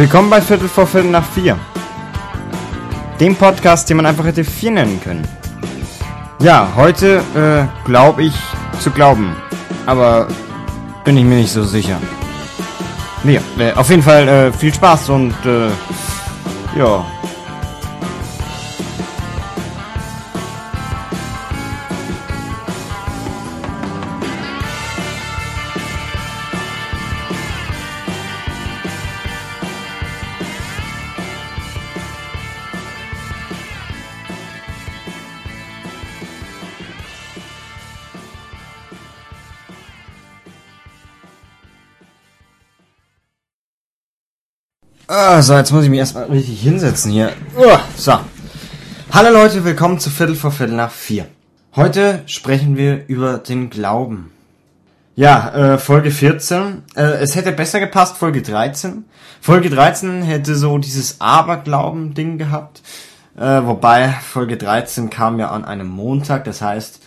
Willkommen bei Viertel vor Viertel nach vier. Dem Podcast, den man einfach hätte vier nennen können. Ja, heute äh, glaube ich zu glauben. Aber bin ich mir nicht so sicher. Nee, äh, auf jeden Fall äh, viel Spaß und äh, ja. Ah, so, jetzt muss ich mich erstmal richtig hinsetzen hier. Uh, so. Hallo Leute, willkommen zu Viertel vor Viertel nach vier. Heute sprechen wir über den Glauben. Ja, äh, Folge 14. Äh, es hätte besser gepasst, Folge 13. Folge 13 hätte so dieses Aberglauben-Ding gehabt. Äh, wobei Folge 13 kam ja an einem Montag, das heißt,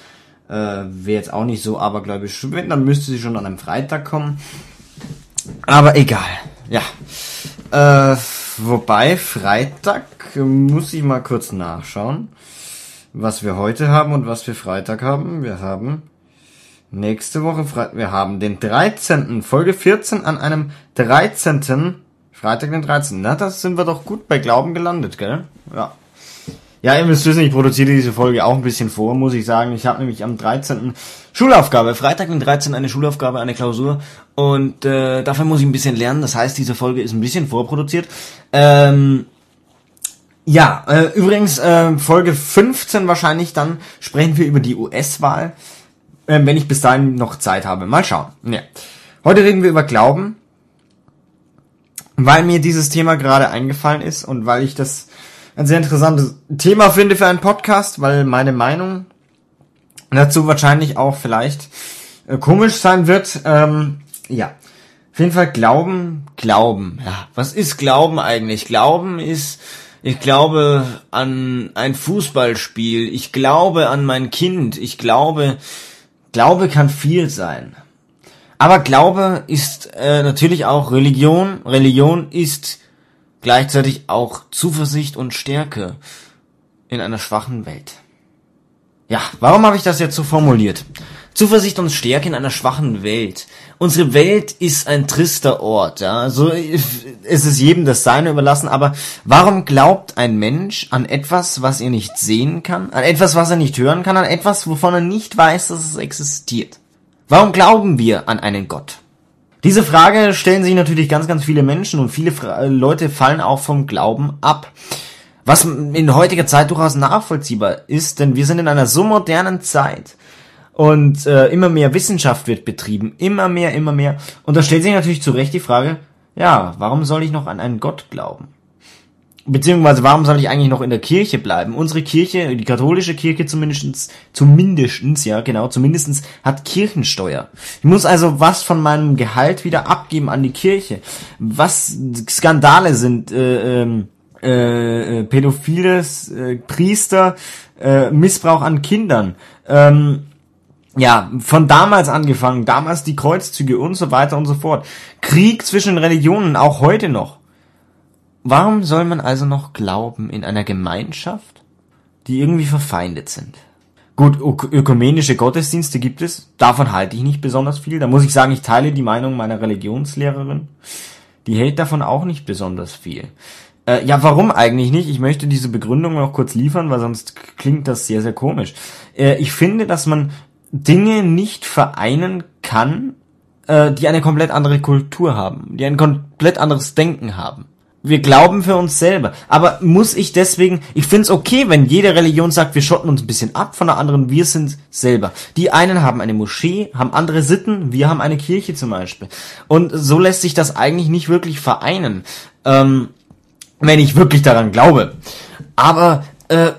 äh, wer jetzt auch nicht so abergläubisch bin, dann müsste sie schon an einem Freitag kommen. Aber egal, ja. Äh, wobei, Freitag muss ich mal kurz nachschauen, was wir heute haben und was wir Freitag haben. Wir haben nächste Woche Freitag, wir haben den 13. Folge 14 an einem 13. Freitag den 13. Na, das sind wir doch gut bei Glauben gelandet, gell? Ja. Ja, ihr müsst wissen, ich produziere diese Folge auch ein bisschen vor, muss ich sagen. Ich habe nämlich am 13. Schulaufgabe, Freitag den 13. eine Schulaufgabe, eine Klausur und äh, dafür muss ich ein bisschen lernen. Das heißt, diese Folge ist ein bisschen vorproduziert. Ähm, ja, äh, übrigens äh, Folge 15 wahrscheinlich dann sprechen wir über die US-Wahl, äh, wenn ich bis dahin noch Zeit habe. Mal schauen. Ja. Heute reden wir über Glauben, weil mir dieses Thema gerade eingefallen ist und weil ich das ein sehr interessantes Thema finde für einen Podcast, weil meine Meinung dazu wahrscheinlich auch vielleicht äh, komisch sein wird. Ähm, ja, auf jeden Fall Glauben, Glauben. Ja, was ist Glauben eigentlich? Glauben ist, ich glaube an ein Fußballspiel. Ich glaube an mein Kind. Ich glaube, Glaube kann viel sein. Aber Glaube ist äh, natürlich auch Religion. Religion ist gleichzeitig auch Zuversicht und Stärke in einer schwachen Welt. Ja, warum habe ich das jetzt so formuliert? Zuversicht und Stärke in einer schwachen Welt. Unsere Welt ist ein trister Ort, ja. So ist es jedem das Seine überlassen, aber warum glaubt ein Mensch an etwas, was er nicht sehen kann, an etwas, was er nicht hören kann, an etwas, wovon er nicht weiß, dass es existiert? Warum glauben wir an einen Gott? Diese Frage stellen sich natürlich ganz, ganz viele Menschen und viele Fra Leute fallen auch vom Glauben ab. Was in heutiger Zeit durchaus nachvollziehbar ist, denn wir sind in einer so modernen Zeit und äh, immer mehr Wissenschaft wird betrieben, immer mehr, immer mehr. Und da stellt sich natürlich zu Recht die Frage, ja, warum soll ich noch an einen Gott glauben? Beziehungsweise warum soll ich eigentlich noch in der Kirche bleiben? Unsere Kirche, die katholische Kirche zumindestens, zumindestens, ja genau, zumindestens hat Kirchensteuer. Ich muss also was von meinem Gehalt wieder abgeben an die Kirche. Was Skandale sind, äh, ähm, äh, äh, pädophiles, äh, Priester, äh, Missbrauch an Kindern. Ähm, ja, von damals angefangen, damals die Kreuzzüge und so weiter und so fort. Krieg zwischen Religionen, auch heute noch. Warum soll man also noch glauben in einer Gemeinschaft, die irgendwie verfeindet sind? Gut, ökumenische Gottesdienste gibt es, davon halte ich nicht besonders viel. Da muss ich sagen, ich teile die Meinung meiner Religionslehrerin. Die hält davon auch nicht besonders viel. Äh, ja, warum eigentlich nicht? Ich möchte diese Begründung noch kurz liefern, weil sonst klingt das sehr, sehr komisch. Äh, ich finde, dass man Dinge nicht vereinen kann, äh, die eine komplett andere Kultur haben, die ein komplett anderes Denken haben. Wir glauben für uns selber. Aber muss ich deswegen, ich find's okay, wenn jede Religion sagt, wir schotten uns ein bisschen ab von der anderen, wir sind selber. Die einen haben eine Moschee, haben andere Sitten, wir haben eine Kirche zum Beispiel. Und so lässt sich das eigentlich nicht wirklich vereinen. Ähm, wenn ich wirklich daran glaube. Aber äh,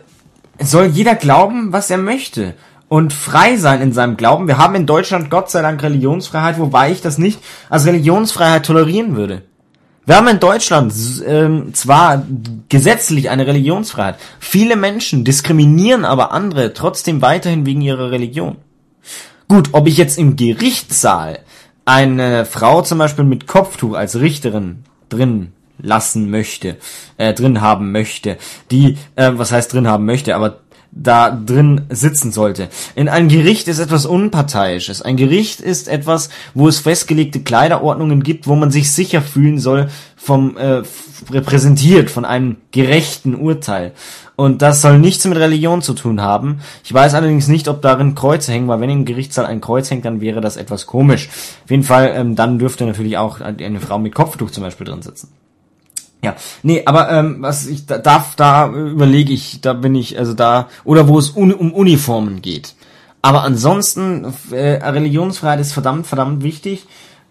soll jeder glauben, was er möchte und frei sein in seinem Glauben. Wir haben in Deutschland Gott sei Dank Religionsfreiheit, wobei ich das nicht als Religionsfreiheit tolerieren würde. Wir haben in Deutschland ähm, zwar gesetzlich eine Religionsfreiheit, viele Menschen diskriminieren aber andere trotzdem weiterhin wegen ihrer Religion. Gut, ob ich jetzt im Gerichtssaal eine Frau zum Beispiel mit Kopftuch als Richterin drin lassen möchte, äh, drin haben möchte, die, äh, was heißt drin haben möchte, aber da drin sitzen sollte. In ein Gericht ist etwas Unparteiisches. Ein Gericht ist etwas, wo es festgelegte Kleiderordnungen gibt, wo man sich sicher fühlen soll vom äh, repräsentiert von einem gerechten Urteil. Und das soll nichts mit Religion zu tun haben. Ich weiß allerdings nicht, ob darin Kreuze hängen, weil wenn im Gerichtssaal ein Kreuz hängt, dann wäre das etwas komisch. Auf jeden Fall, ähm, dann dürfte natürlich auch eine Frau mit Kopftuch zum Beispiel drin sitzen. Ja, nee, aber ähm, was ich da, darf, da überlege ich, da bin ich, also da, oder wo es un, um Uniformen geht. Aber ansonsten, äh, Religionsfreiheit ist verdammt, verdammt wichtig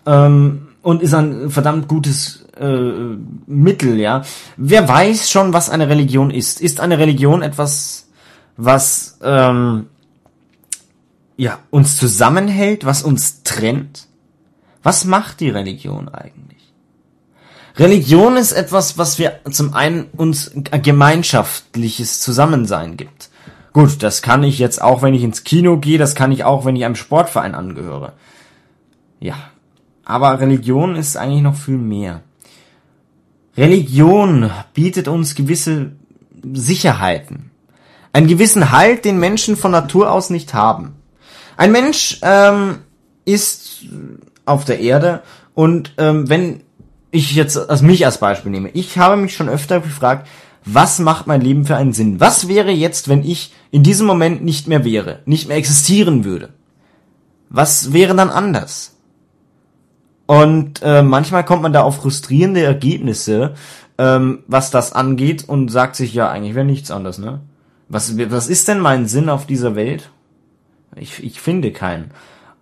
ähm, und ist ein verdammt gutes äh, Mittel, ja. Wer weiß schon, was eine Religion ist? Ist eine Religion etwas, was ähm, ja uns zusammenhält, was uns trennt? Was macht die Religion eigentlich? Religion ist etwas, was wir zum einen uns gemeinschaftliches Zusammensein gibt. Gut, das kann ich jetzt auch, wenn ich ins Kino gehe, das kann ich auch, wenn ich einem Sportverein angehöre. Ja, aber Religion ist eigentlich noch viel mehr. Religion bietet uns gewisse Sicherheiten. Einen gewissen Halt, den Menschen von Natur aus nicht haben. Ein Mensch ähm, ist auf der Erde und ähm, wenn ich jetzt als mich als Beispiel nehme, ich habe mich schon öfter gefragt, was macht mein Leben für einen Sinn? Was wäre jetzt, wenn ich in diesem Moment nicht mehr wäre, nicht mehr existieren würde? Was wäre dann anders? Und äh, manchmal kommt man da auf frustrierende Ergebnisse, ähm, was das angeht und sagt sich, ja, eigentlich wäre nichts anders, ne? Was, was ist denn mein Sinn auf dieser Welt? Ich, ich finde keinen.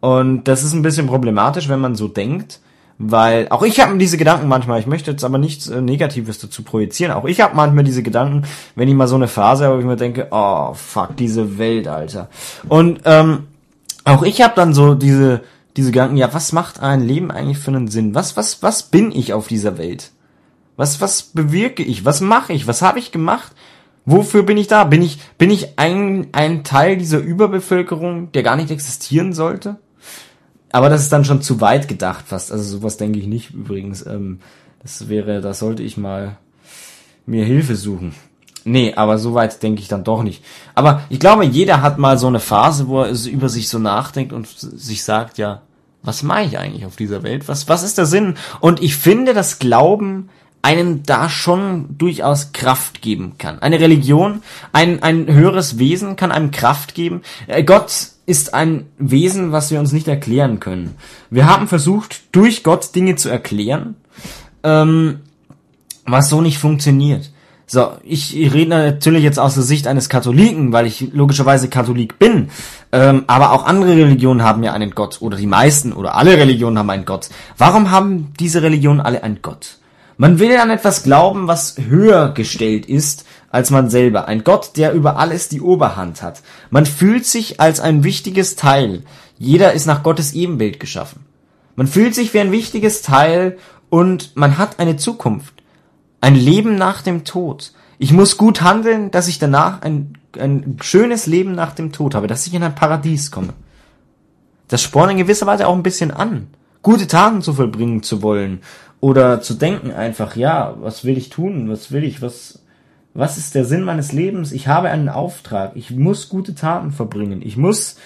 Und das ist ein bisschen problematisch, wenn man so denkt, weil auch ich habe diese Gedanken manchmal, ich möchte jetzt aber nichts äh, Negatives dazu projizieren, auch ich habe manchmal diese Gedanken, wenn ich mal so eine Phase habe, wo ich mir denke, oh fuck, diese Welt, Alter. Und ähm, auch ich habe dann so diese, diese Gedanken, ja, was macht ein Leben eigentlich für einen Sinn? Was, was, was bin ich auf dieser Welt? Was, was bewirke ich? Was mache ich? Was habe ich gemacht? Wofür bin ich da? Bin ich, bin ich ein, ein Teil dieser Überbevölkerung, der gar nicht existieren sollte? Aber das ist dann schon zu weit gedacht fast. Also sowas denke ich nicht übrigens. Ähm, das wäre, da sollte ich mal mir Hilfe suchen. Nee, aber so weit denke ich dann doch nicht. Aber ich glaube, jeder hat mal so eine Phase, wo er über sich so nachdenkt und sich sagt, ja, was mache ich eigentlich auf dieser Welt? Was, was ist der Sinn? Und ich finde, dass Glauben einem da schon durchaus Kraft geben kann. Eine Religion, ein, ein höheres Wesen kann einem Kraft geben. Äh, Gott ist ein Wesen, was wir uns nicht erklären können. Wir haben versucht, durch Gott Dinge zu erklären, ähm, was so nicht funktioniert. So, ich, ich rede natürlich jetzt aus der Sicht eines Katholiken, weil ich logischerweise Katholik bin. Ähm, aber auch andere Religionen haben ja einen Gott. Oder die meisten oder alle Religionen haben einen Gott. Warum haben diese Religionen alle einen Gott? Man will an etwas glauben, was höher gestellt ist als man selber, ein Gott, der über alles die Oberhand hat. Man fühlt sich als ein wichtiges Teil. Jeder ist nach Gottes Ebenbild geschaffen. Man fühlt sich wie ein wichtiges Teil und man hat eine Zukunft. Ein Leben nach dem Tod. Ich muss gut handeln, dass ich danach ein, ein schönes Leben nach dem Tod habe, dass ich in ein Paradies komme. Das spornt in gewisser Weise auch ein bisschen an, gute Taten zu vollbringen zu wollen oder zu denken einfach, ja, was will ich tun, was will ich, was, was ist der Sinn meines Lebens? Ich habe einen Auftrag. Ich muss gute Taten verbringen. Ich muss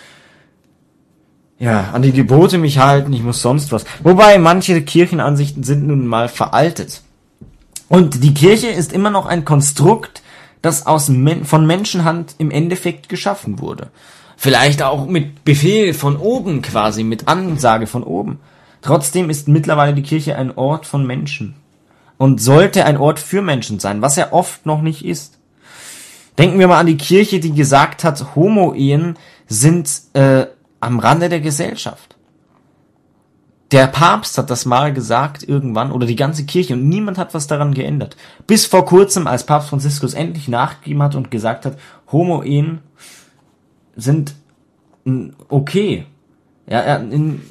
ja an die Gebote mich halten. Ich muss sonst was. Wobei manche Kirchenansichten sind nun mal veraltet. Und die Kirche ist immer noch ein Konstrukt, das aus Men von Menschenhand im Endeffekt geschaffen wurde. Vielleicht auch mit Befehl von oben quasi, mit Ansage von oben. Trotzdem ist mittlerweile die Kirche ein Ort von Menschen und sollte ein Ort für Menschen sein, was er oft noch nicht ist. Denken wir mal an die Kirche, die gesagt hat, Homo-Ehen sind äh, am Rande der Gesellschaft. Der Papst hat das mal gesagt irgendwann oder die ganze Kirche und niemand hat was daran geändert. Bis vor kurzem, als Papst Franziskus endlich nachgegeben hat und gesagt hat, Homo-Ehen sind okay. Ja, in,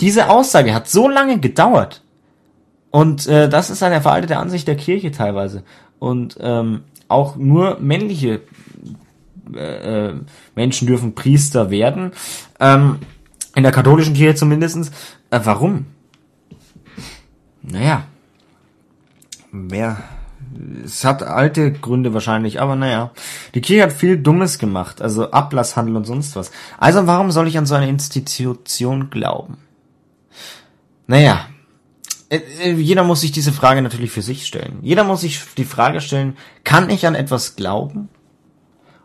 diese Aussage hat so lange gedauert, und äh, das ist eine veraltete Ansicht der Kirche teilweise. Und ähm, auch nur männliche äh, äh, Menschen dürfen Priester werden. Ähm, in der katholischen Kirche zumindestens. Äh, warum? Naja. wer, es hat alte Gründe wahrscheinlich, aber naja. Die Kirche hat viel Dummes gemacht, also Ablasshandel und sonst was. Also warum soll ich an so eine Institution glauben? Naja, äh, äh, jeder muss sich diese Frage natürlich für sich stellen. Jeder muss sich die Frage stellen, kann ich an etwas glauben?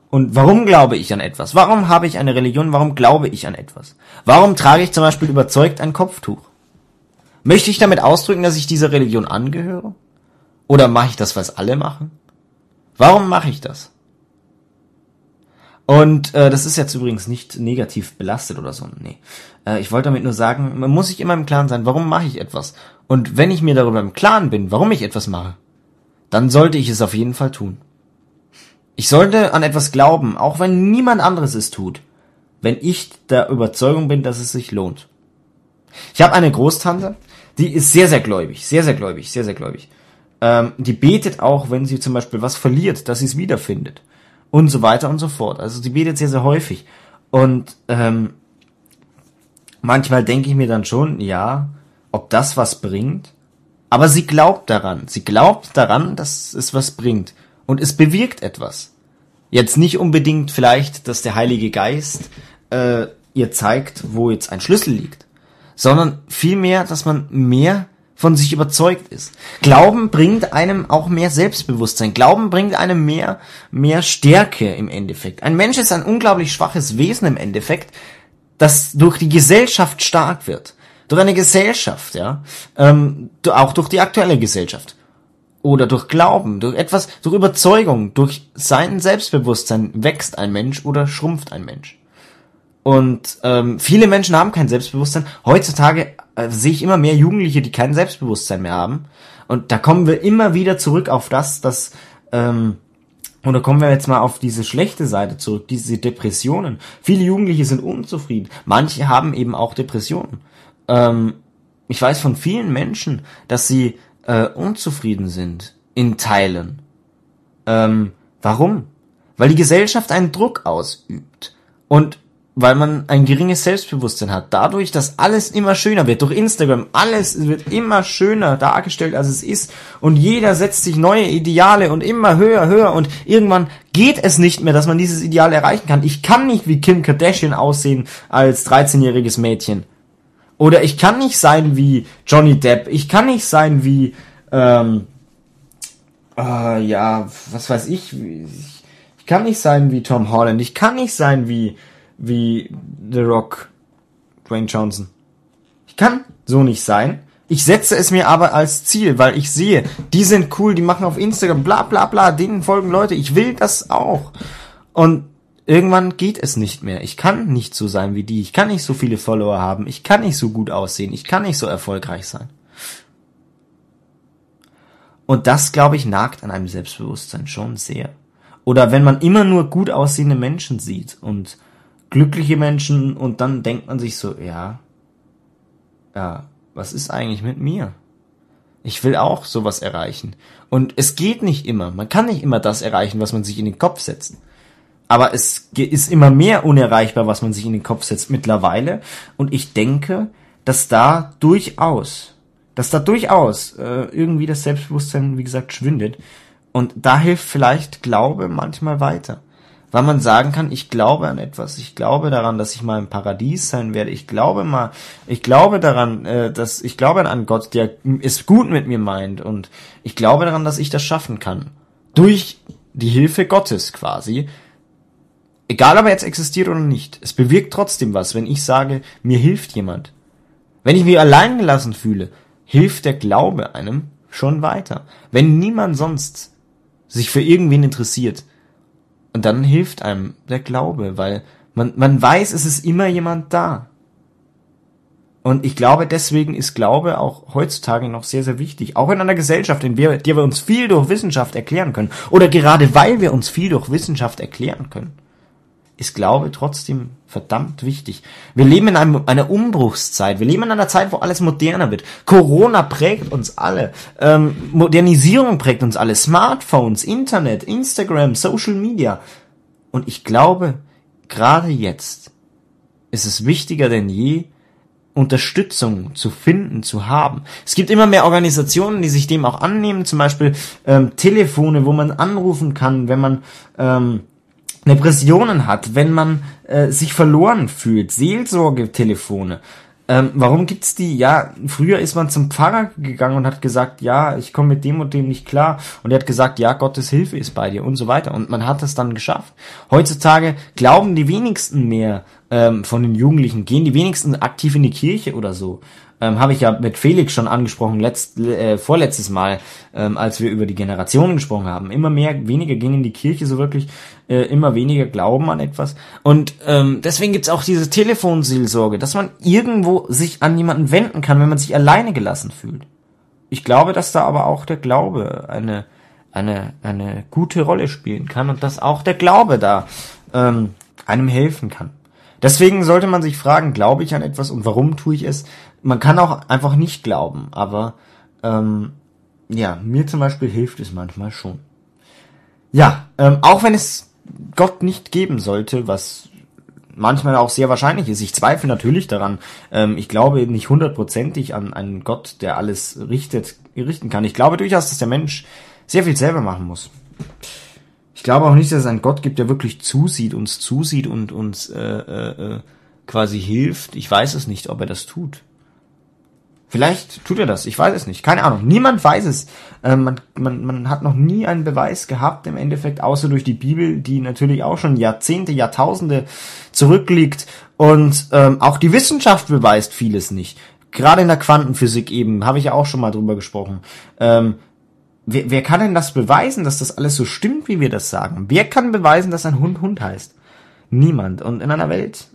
Und warum glaube ich an etwas? Warum habe ich eine Religion? Warum glaube ich an etwas? Warum trage ich zum Beispiel überzeugt ein Kopftuch? Möchte ich damit ausdrücken, dass ich dieser Religion angehöre? Oder mache ich das, was alle machen? Warum mache ich das? Und äh, das ist jetzt übrigens nicht negativ belastet oder so. Nee. Äh, ich wollte damit nur sagen, man muss sich immer im Klaren sein, warum mache ich etwas? Und wenn ich mir darüber im Klaren bin, warum ich etwas mache, dann sollte ich es auf jeden Fall tun. Ich sollte an etwas glauben, auch wenn niemand anderes es tut, wenn ich der Überzeugung bin, dass es sich lohnt. Ich habe eine Großtante, die ist sehr, sehr gläubig, sehr, sehr gläubig, sehr, sehr gläubig. Ähm, die betet auch, wenn sie zum Beispiel was verliert, dass sie es wiederfindet. Und so weiter und so fort. Also die betet sehr, sehr häufig. Und ähm, manchmal denke ich mir dann schon, ja, ob das was bringt. Aber sie glaubt daran. Sie glaubt daran, dass es was bringt. Und es bewirkt etwas. Jetzt nicht unbedingt vielleicht, dass der Heilige Geist äh, ihr zeigt, wo jetzt ein Schlüssel liegt, sondern vielmehr, dass man mehr von sich überzeugt ist. Glauben bringt einem auch mehr Selbstbewusstsein. Glauben bringt einem mehr, mehr Stärke im Endeffekt. Ein Mensch ist ein unglaublich schwaches Wesen im Endeffekt, das durch die Gesellschaft stark wird. Durch eine Gesellschaft, ja. Ähm, auch durch die aktuelle Gesellschaft. Oder durch Glauben, durch etwas, durch Überzeugung, durch sein Selbstbewusstsein wächst ein Mensch oder schrumpft ein Mensch. Und ähm, viele Menschen haben kein Selbstbewusstsein. Heutzutage äh, sehe ich immer mehr Jugendliche, die kein Selbstbewusstsein mehr haben. Und da kommen wir immer wieder zurück auf das, dass ähm, oder kommen wir jetzt mal auf diese schlechte Seite zurück, diese Depressionen. Viele Jugendliche sind unzufrieden. Manche haben eben auch Depressionen. Ähm, ich weiß von vielen Menschen, dass sie äh, unzufrieden sind in Teilen. Ähm, warum? Weil die Gesellschaft einen Druck ausübt. Und weil man ein geringes Selbstbewusstsein hat. Dadurch, dass alles immer schöner wird, durch Instagram, alles wird immer schöner dargestellt, als es ist. Und jeder setzt sich neue Ideale und immer höher, höher. Und irgendwann geht es nicht mehr, dass man dieses Ideal erreichen kann. Ich kann nicht wie Kim Kardashian aussehen als 13-jähriges Mädchen. Oder ich kann nicht sein wie Johnny Depp. Ich kann nicht sein wie, ähm, äh, ja, was weiß ich. Ich, kann nicht sein wie Tom Holland. Ich kann nicht sein wie wie The Rock, Dwayne Johnson. Ich kann so nicht sein. Ich setze es mir aber als Ziel, weil ich sehe, die sind cool, die machen auf Instagram bla bla bla, denen folgen Leute, ich will das auch. Und irgendwann geht es nicht mehr. Ich kann nicht so sein wie die, ich kann nicht so viele Follower haben, ich kann nicht so gut aussehen, ich kann nicht so erfolgreich sein. Und das, glaube ich, nagt an einem Selbstbewusstsein schon sehr. Oder wenn man immer nur gut aussehende Menschen sieht und glückliche Menschen und dann denkt man sich so, ja, ja, was ist eigentlich mit mir? Ich will auch sowas erreichen. Und es geht nicht immer. Man kann nicht immer das erreichen, was man sich in den Kopf setzt. Aber es ist immer mehr unerreichbar, was man sich in den Kopf setzt mittlerweile. Und ich denke, dass da durchaus, dass da durchaus äh, irgendwie das Selbstbewusstsein, wie gesagt, schwindet. Und da hilft vielleicht Glaube manchmal weiter weil man sagen kann, ich glaube an etwas, ich glaube daran, dass ich mal im Paradies sein werde, ich glaube mal, ich glaube daran, äh, dass ich glaube an Gott, der es gut mit mir meint und ich glaube daran, dass ich das schaffen kann. Durch die Hilfe Gottes quasi. Egal ob er jetzt existiert oder nicht, es bewirkt trotzdem was, wenn ich sage, mir hilft jemand. Wenn ich mich allein gelassen fühle, hilft der Glaube einem schon weiter. Wenn niemand sonst sich für irgendwen interessiert, und dann hilft einem der Glaube, weil man, man weiß, es ist immer jemand da. Und ich glaube, deswegen ist Glaube auch heutzutage noch sehr, sehr wichtig. Auch in einer Gesellschaft, in der, wir uns viel durch Wissenschaft erklären können. Oder gerade weil wir uns viel durch Wissenschaft erklären können ist Glaube trotzdem verdammt wichtig. Wir leben in einem, einer Umbruchszeit. Wir leben in einer Zeit, wo alles moderner wird. Corona prägt uns alle. Ähm, Modernisierung prägt uns alle. Smartphones, Internet, Instagram, Social Media. Und ich glaube, gerade jetzt ist es wichtiger denn je, Unterstützung zu finden, zu haben. Es gibt immer mehr Organisationen, die sich dem auch annehmen, zum Beispiel ähm, Telefone, wo man anrufen kann, wenn man ähm, Depressionen hat, wenn man äh, sich verloren fühlt, Seelsorgetelefone. Ähm, warum gibt's die? Ja, früher ist man zum Pfarrer gegangen und hat gesagt, ja, ich komme mit dem und dem nicht klar. Und er hat gesagt, ja, Gottes Hilfe ist bei dir und so weiter. Und man hat es dann geschafft. Heutzutage glauben die wenigsten mehr ähm, von den Jugendlichen, gehen die wenigsten aktiv in die Kirche oder so ähm, habe ich ja mit Felix schon angesprochen, letzt, äh, vorletztes Mal, ähm, als wir über die Generationen gesprochen haben. Immer mehr, weniger gehen in die Kirche so wirklich, äh, immer weniger glauben an etwas. Und ähm, deswegen gibt's auch diese Telefonseelsorge, dass man irgendwo sich an jemanden wenden kann, wenn man sich alleine gelassen fühlt. Ich glaube, dass da aber auch der Glaube eine, eine, eine gute Rolle spielen kann und dass auch der Glaube da ähm, einem helfen kann. Deswegen sollte man sich fragen, glaube ich an etwas und warum tue ich es? Man kann auch einfach nicht glauben, aber ähm, ja, mir zum Beispiel hilft es manchmal schon. Ja, ähm, auch wenn es Gott nicht geben sollte, was manchmal auch sehr wahrscheinlich ist. Ich zweifle natürlich daran. Ähm, ich glaube eben nicht hundertprozentig an einen Gott, der alles richtet, richten kann. Ich glaube durchaus, dass der Mensch sehr viel selber machen muss. Ich glaube auch nicht, dass es einen Gott gibt, der wirklich zusieht, uns zusieht und uns äh, äh, äh, quasi hilft. Ich weiß es nicht, ob er das tut. Vielleicht tut er das, ich weiß es nicht. Keine Ahnung. Niemand weiß es. Ähm, man, man, man hat noch nie einen Beweis gehabt im Endeffekt, außer durch die Bibel, die natürlich auch schon Jahrzehnte, Jahrtausende zurückliegt. Und ähm, auch die Wissenschaft beweist vieles nicht. Gerade in der Quantenphysik eben, habe ich ja auch schon mal drüber gesprochen. Ähm, Wer, wer kann denn das beweisen, dass das alles so stimmt, wie wir das sagen? Wer kann beweisen, dass ein Hund Hund heißt? Niemand. Und in einer Welt,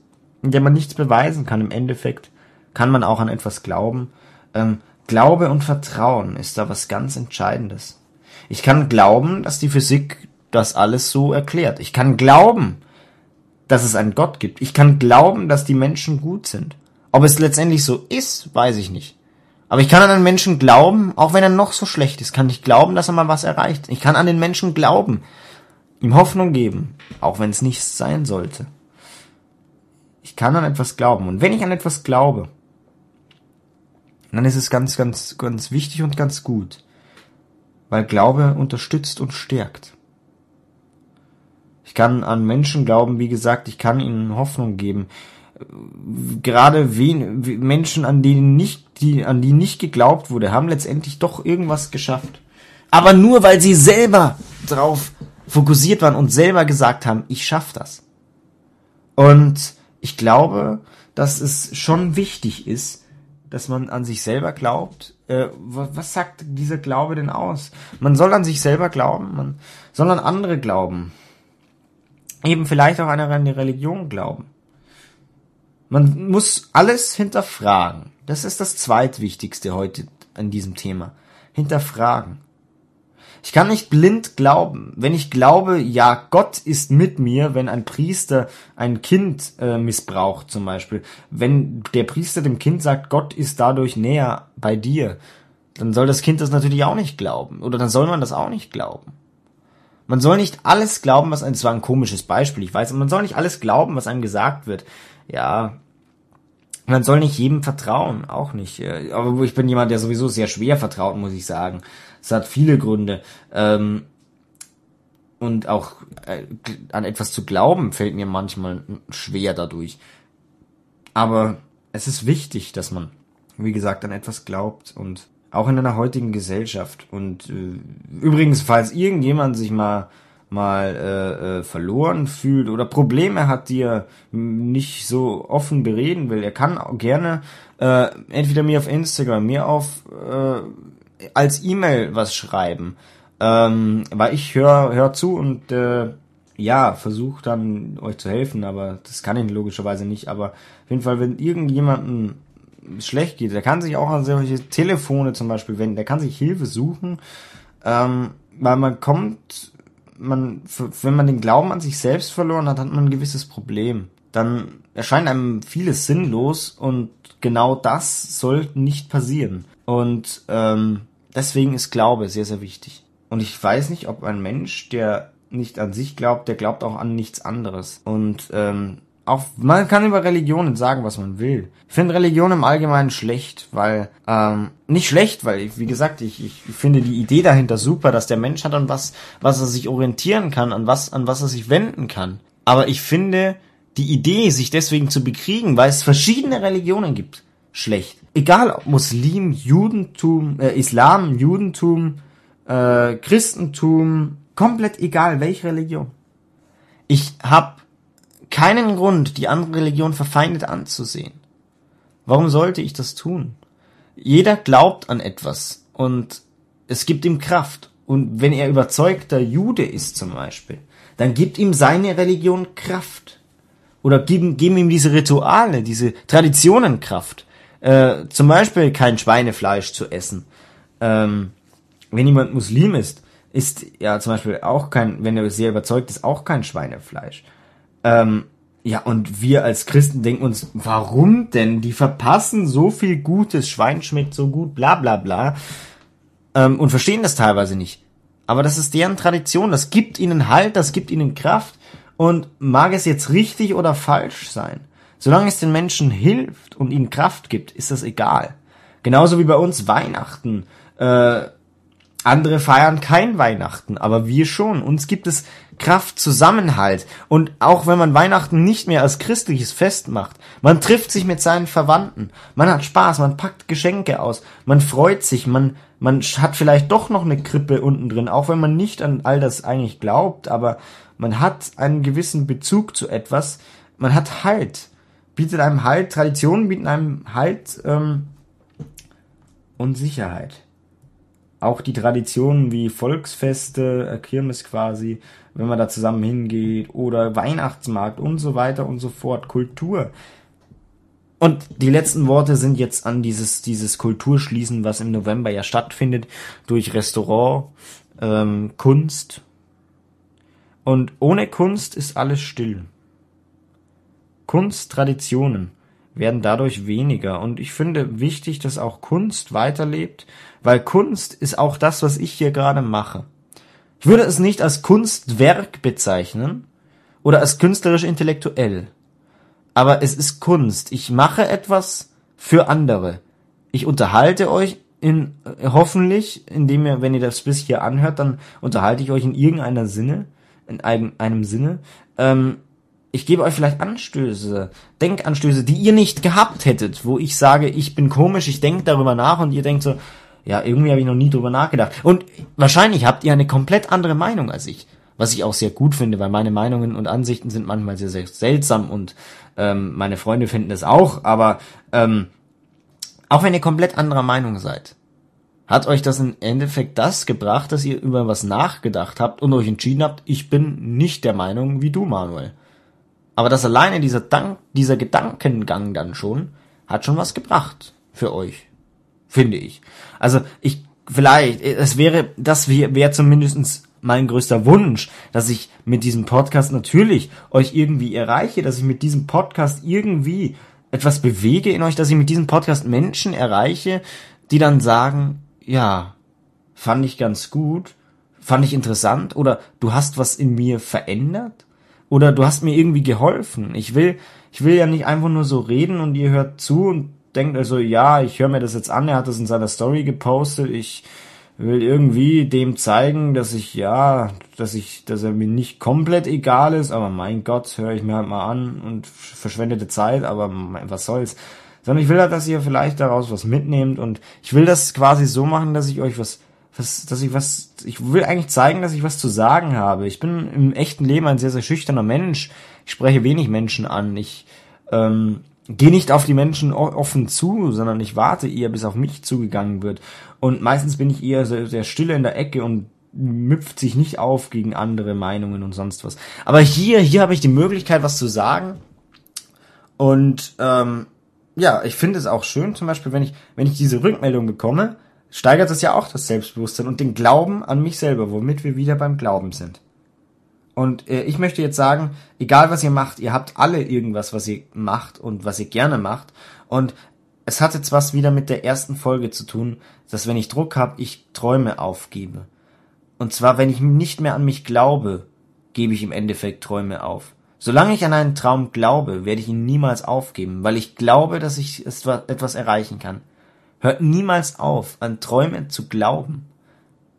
in der man nichts beweisen kann, im Endeffekt, kann man auch an etwas glauben. Ähm, Glaube und Vertrauen ist da was ganz Entscheidendes. Ich kann glauben, dass die Physik das alles so erklärt. Ich kann glauben, dass es einen Gott gibt. Ich kann glauben, dass die Menschen gut sind. Ob es letztendlich so ist, weiß ich nicht. Aber ich kann an einen Menschen glauben, auch wenn er noch so schlecht ist, kann ich glauben, dass er mal was erreicht. Ich kann an den Menschen glauben, ihm Hoffnung geben, auch wenn es nichts sein sollte. Ich kann an etwas glauben. Und wenn ich an etwas glaube, dann ist es ganz, ganz, ganz wichtig und ganz gut. Weil Glaube unterstützt und stärkt. Ich kann an Menschen glauben, wie gesagt, ich kann ihnen Hoffnung geben gerade wen, Menschen, an denen nicht, die, an die nicht geglaubt wurde, haben letztendlich doch irgendwas geschafft. Aber nur weil sie selber drauf fokussiert waren und selber gesagt haben, ich schaff das. Und ich glaube, dass es schon wichtig ist, dass man an sich selber glaubt. Äh, was sagt dieser Glaube denn aus? Man soll an sich selber glauben, man soll an andere glauben. Eben vielleicht auch an eine Religion glauben. Man muss alles hinterfragen. Das ist das zweitwichtigste heute an diesem Thema. Hinterfragen. Ich kann nicht blind glauben. Wenn ich glaube, ja, Gott ist mit mir, wenn ein Priester ein Kind äh, missbraucht zum Beispiel, wenn der Priester dem Kind sagt, Gott ist dadurch näher bei dir, dann soll das Kind das natürlich auch nicht glauben. Oder dann soll man das auch nicht glauben. Man soll nicht alles glauben, was ein, zwar ein komisches Beispiel, ich weiß, man soll nicht alles glauben, was einem gesagt wird. Ja, man soll nicht jedem vertrauen, auch nicht. Äh, aber ich bin jemand, der sowieso sehr schwer vertraut, muss ich sagen. Es hat viele Gründe. Ähm, und auch äh, an etwas zu glauben fällt mir manchmal schwer dadurch. Aber es ist wichtig, dass man, wie gesagt, an etwas glaubt und auch in einer heutigen Gesellschaft. Und äh, übrigens, falls irgendjemand sich mal mal äh, äh, verloren fühlt oder Probleme hat, die er nicht so offen bereden will, er kann auch gerne äh, entweder mir auf Instagram, mir auf äh, als E-Mail was schreiben, ähm, weil ich höre hör zu und äh, ja, versuche dann euch zu helfen, aber das kann ich logischerweise nicht. Aber auf jeden Fall, wenn irgendjemanden schlecht geht, der kann sich auch an solche Telefone zum Beispiel wenden, der kann sich Hilfe suchen, ähm, weil man kommt man, wenn man den Glauben an sich selbst verloren hat, hat man ein gewisses Problem. Dann erscheint einem vieles sinnlos und genau das soll nicht passieren. Und ähm, deswegen ist Glaube sehr, sehr wichtig. Und ich weiß nicht, ob ein Mensch, der nicht an sich glaubt, der glaubt auch an nichts anderes. Und ähm, auch man kann über Religionen sagen, was man will. Ich finde Religion im Allgemeinen schlecht, weil ähm, nicht schlecht, weil ich, wie gesagt, ich, ich finde die Idee dahinter super, dass der Mensch hat an was, was er sich orientieren kann, an was, an was er sich wenden kann. Aber ich finde die Idee, sich deswegen zu bekriegen, weil es verschiedene Religionen gibt, schlecht. Egal ob Muslim, Judentum, äh, Islam, Judentum, äh, Christentum, komplett egal, welche Religion. Ich habe keinen Grund, die andere Religion verfeindet anzusehen. Warum sollte ich das tun? Jeder glaubt an etwas und es gibt ihm Kraft. Und wenn er überzeugter Jude ist zum Beispiel, dann gibt ihm seine Religion Kraft. Oder geben, geben ihm diese Rituale, diese Traditionen Kraft. Äh, zum Beispiel kein Schweinefleisch zu essen. Ähm, wenn jemand Muslim ist, ist ja zum Beispiel auch kein, wenn er sehr überzeugt ist, auch kein Schweinefleisch. Ähm, ja, und wir als Christen denken uns, warum denn? Die verpassen so viel Gutes, Schwein schmeckt so gut, bla bla bla. Ähm, und verstehen das teilweise nicht. Aber das ist deren Tradition, das gibt ihnen Halt, das gibt ihnen Kraft. Und mag es jetzt richtig oder falsch sein? Solange es den Menschen hilft und ihnen Kraft gibt, ist das egal. Genauso wie bei uns Weihnachten. Äh, andere feiern kein Weihnachten, aber wir schon. Uns gibt es Kraft, Zusammenhalt. Und auch wenn man Weihnachten nicht mehr als christliches Fest macht, man trifft sich mit seinen Verwandten, man hat Spaß, man packt Geschenke aus, man freut sich, man, man hat vielleicht doch noch eine Krippe unten drin, auch wenn man nicht an all das eigentlich glaubt, aber man hat einen gewissen Bezug zu etwas, man hat Halt, bietet einem Halt, Traditionen bieten einem Halt ähm, und Sicherheit auch die Traditionen wie Volksfeste, äh, Kirmes quasi, wenn man da zusammen hingeht, oder Weihnachtsmarkt und so weiter und so fort, Kultur. Und die letzten Worte sind jetzt an dieses, dieses Kulturschließen, was im November ja stattfindet, durch Restaurant, ähm, Kunst. Und ohne Kunst ist alles still. Kunst, Traditionen werden dadurch weniger. Und ich finde wichtig, dass auch Kunst weiterlebt, weil Kunst ist auch das, was ich hier gerade mache. Ich würde es nicht als Kunstwerk bezeichnen oder als künstlerisch intellektuell. Aber es ist Kunst. Ich mache etwas für andere. Ich unterhalte euch in, hoffentlich, indem ihr, wenn ihr das bis hier anhört, dann unterhalte ich euch in irgendeiner Sinne, in einem, einem Sinne. Ähm, ich gebe euch vielleicht Anstöße, Denkanstöße, die ihr nicht gehabt hättet, wo ich sage, ich bin komisch, ich denke darüber nach und ihr denkt so, ja, irgendwie habe ich noch nie drüber nachgedacht. Und wahrscheinlich habt ihr eine komplett andere Meinung als ich. Was ich auch sehr gut finde, weil meine Meinungen und Ansichten sind manchmal sehr, sehr seltsam und ähm, meine Freunde finden es auch, aber ähm, auch wenn ihr komplett anderer Meinung seid, hat euch das im Endeffekt das gebracht, dass ihr über was nachgedacht habt und euch entschieden habt, ich bin nicht der Meinung wie du, Manuel. Aber das alleine, dieser, Dank, dieser Gedankengang dann schon, hat schon was gebracht für euch. Finde ich. Also ich, vielleicht, es wäre, das wäre wär zumindestens mein größter Wunsch, dass ich mit diesem Podcast natürlich euch irgendwie erreiche, dass ich mit diesem Podcast irgendwie etwas bewege in euch, dass ich mit diesem Podcast Menschen erreiche, die dann sagen, ja, fand ich ganz gut, fand ich interessant oder du hast was in mir verändert oder du hast mir irgendwie geholfen. Ich will, ich will ja nicht einfach nur so reden und ihr hört zu und denkt also, ja, ich höre mir das jetzt an, er hat das in seiner Story gepostet, ich will irgendwie dem zeigen, dass ich, ja, dass ich, dass er mir nicht komplett egal ist, aber mein Gott, höre ich mir halt mal an und verschwendete Zeit, aber was soll's. Sondern ich will halt, dass ihr vielleicht daraus was mitnehmt und ich will das quasi so machen, dass ich euch was was, dass ich was, ich will eigentlich zeigen, dass ich was zu sagen habe. Ich bin im echten Leben ein sehr, sehr schüchterner Mensch. Ich spreche wenig Menschen an. Ich ähm, gehe nicht auf die Menschen offen zu, sondern ich warte eher, bis auf mich zugegangen wird. Und meistens bin ich eher sehr, sehr stille in der Ecke und müpft sich nicht auf gegen andere Meinungen und sonst was. Aber hier, hier habe ich die Möglichkeit, was zu sagen. Und ähm, ja, ich finde es auch schön, zum Beispiel, wenn ich, wenn ich diese Rückmeldung bekomme, steigert es ja auch das Selbstbewusstsein und den Glauben an mich selber, womit wir wieder beim Glauben sind. Und äh, ich möchte jetzt sagen, egal was ihr macht, ihr habt alle irgendwas, was ihr macht und was ihr gerne macht. Und es hat jetzt was wieder mit der ersten Folge zu tun, dass wenn ich Druck habe, ich Träume aufgebe. Und zwar, wenn ich nicht mehr an mich glaube, gebe ich im Endeffekt Träume auf. Solange ich an einen Traum glaube, werde ich ihn niemals aufgeben, weil ich glaube, dass ich etwas erreichen kann. Hört niemals auf, an Träume zu glauben.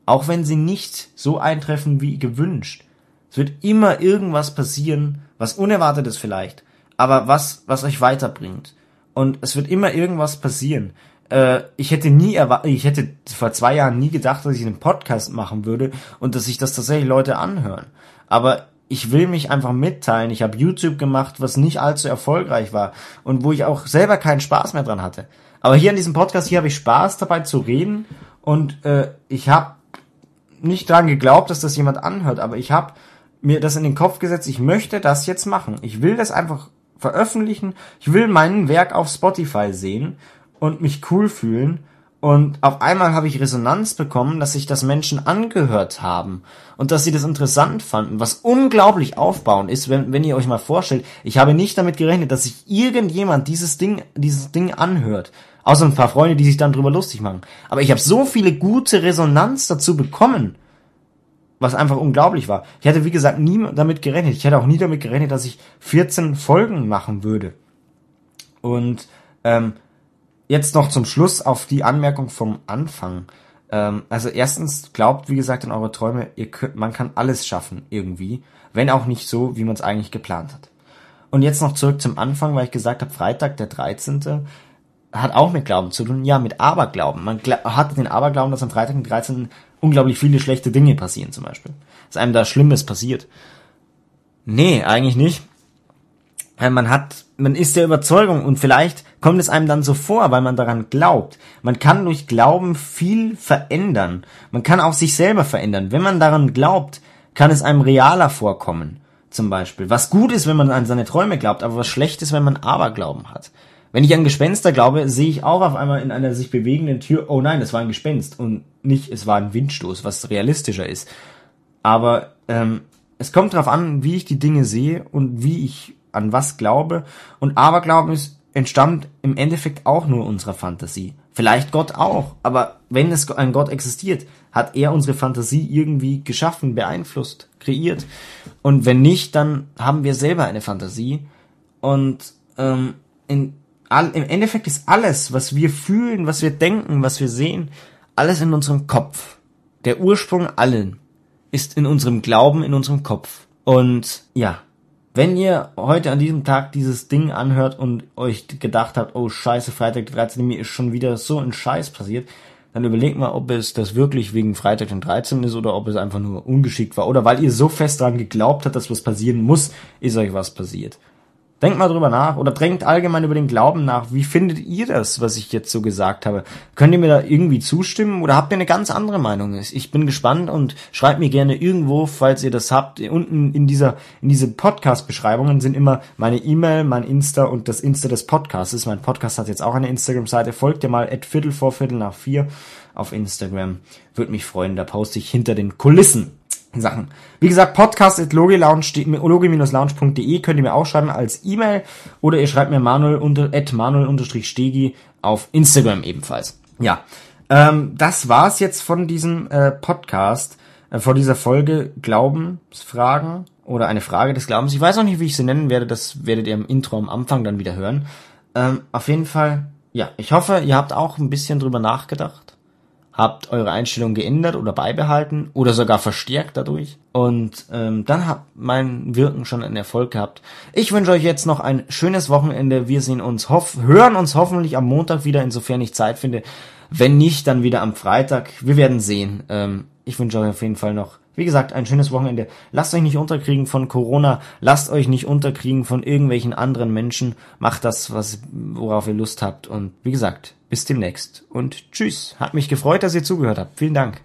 Auch wenn sie nicht so eintreffen wie gewünscht. Es wird immer irgendwas passieren, was unerwartet ist vielleicht, aber was, was euch weiterbringt. Und es wird immer irgendwas passieren. Äh, ich hätte nie erwartet, ich hätte vor zwei Jahren nie gedacht, dass ich einen Podcast machen würde und dass sich das tatsächlich Leute anhören. Aber ich will mich einfach mitteilen. Ich habe YouTube gemacht, was nicht allzu erfolgreich war und wo ich auch selber keinen Spaß mehr dran hatte. Aber hier in diesem Podcast, hier habe ich Spaß dabei zu reden und äh, ich habe nicht dran geglaubt, dass das jemand anhört, aber ich habe mir das in den Kopf gesetzt, ich möchte das jetzt machen. Ich will das einfach veröffentlichen. Ich will mein Werk auf Spotify sehen und mich cool fühlen und auf einmal habe ich Resonanz bekommen, dass sich das Menschen angehört haben und dass sie das interessant fanden, was unglaublich aufbauend ist, wenn, wenn ihr euch mal vorstellt, ich habe nicht damit gerechnet, dass sich irgendjemand dieses Ding, dieses Ding anhört. Außer ein paar Freunde, die sich dann drüber lustig machen. Aber ich habe so viele gute Resonanz dazu bekommen, was einfach unglaublich war. Ich hätte, wie gesagt, nie damit gerechnet. Ich hätte auch nie damit gerechnet, dass ich 14 Folgen machen würde. Und ähm, jetzt noch zum Schluss auf die Anmerkung vom Anfang. Ähm, also erstens, glaubt, wie gesagt, an eure Träume. Ihr könnt, man kann alles schaffen, irgendwie. Wenn auch nicht so, wie man es eigentlich geplant hat. Und jetzt noch zurück zum Anfang, weil ich gesagt habe, Freitag, der 13. hat auch mit Glauben zu tun. Ja, mit Aberglauben. Man hat den Aberglauben, dass am Freitag, den 13. unglaublich viele schlechte Dinge passieren, zum Beispiel. Dass einem da Schlimmes passiert. Nee, eigentlich nicht. Man hat, man ist der Überzeugung und vielleicht kommt es einem dann so vor, weil man daran glaubt. Man kann durch Glauben viel verändern. Man kann auch sich selber verändern. Wenn man daran glaubt, kann es einem realer vorkommen. Zum Beispiel. Was gut ist, wenn man an seine Träume glaubt, aber was schlecht ist, wenn man Aberglauben hat. Wenn ich an Gespenster glaube, sehe ich auch auf einmal in einer sich bewegenden Tür, oh nein, es war ein Gespenst und nicht, es war ein Windstoß, was realistischer ist. Aber ähm, es kommt darauf an, wie ich die Dinge sehe und wie ich an was glaube. Und Aberglauben ist entstammt im Endeffekt auch nur unserer Fantasie. Vielleicht Gott auch, aber wenn es ein Gott existiert, hat er unsere Fantasie irgendwie geschaffen, beeinflusst, kreiert. Und wenn nicht, dann haben wir selber eine Fantasie. Und ähm, in, all, im Endeffekt ist alles, was wir fühlen, was wir denken, was wir sehen, alles in unserem Kopf. Der Ursprung allen ist in unserem Glauben, in unserem Kopf. Und ja, wenn ihr heute an diesem Tag dieses Ding anhört und euch gedacht habt, oh scheiße, Freitag der 13. mir ist schon wieder so ein Scheiß passiert, dann überlegt mal, ob es das wirklich wegen Freitag den 13. ist oder ob es einfach nur ungeschickt war. Oder weil ihr so fest daran geglaubt habt, dass was passieren muss, ist euch was passiert. Denkt mal drüber nach oder drängt allgemein über den Glauben nach. Wie findet ihr das, was ich jetzt so gesagt habe? Könnt ihr mir da irgendwie zustimmen oder habt ihr eine ganz andere Meinung? Ich bin gespannt und schreibt mir gerne irgendwo, falls ihr das habt. Unten in dieser, in diese Podcast-Beschreibungen sind immer meine E-Mail, mein Insta und das Insta des Podcasts. Mein Podcast hat jetzt auch eine Instagram-Seite. Folgt ihr mal at Viertel vor Viertel nach vier auf Instagram. Würde mich freuen. Da poste ich hinter den Kulissen. Sachen. Wie gesagt, podcast at logi-lounge.de könnt ihr mir auch schreiben als E-Mail oder ihr schreibt mir manuel unter, at manuel-stegi auf Instagram ebenfalls. Ja, ähm, das war's jetzt von diesem äh, Podcast, äh, von dieser Folge Glaubensfragen oder eine Frage des Glaubens. Ich weiß noch nicht, wie ich sie nennen werde, das werdet ihr im Intro am Anfang dann wieder hören. Ähm, auf jeden Fall, ja, ich hoffe, ihr habt auch ein bisschen drüber nachgedacht habt eure Einstellung geändert oder beibehalten oder sogar verstärkt dadurch. Und ähm, dann habt mein Wirken schon einen Erfolg gehabt. Ich wünsche euch jetzt noch ein schönes Wochenende. Wir sehen uns, hoff hören uns hoffentlich am Montag wieder, insofern ich Zeit finde. Wenn nicht, dann wieder am Freitag. Wir werden sehen. Ähm, ich wünsche euch auf jeden Fall noch wie gesagt, ein schönes Wochenende. Lasst euch nicht unterkriegen von Corona, lasst euch nicht unterkriegen von irgendwelchen anderen Menschen. Macht das, was, worauf ihr Lust habt. Und wie gesagt, bis demnächst. Und tschüss. Hat mich gefreut, dass ihr zugehört habt. Vielen Dank.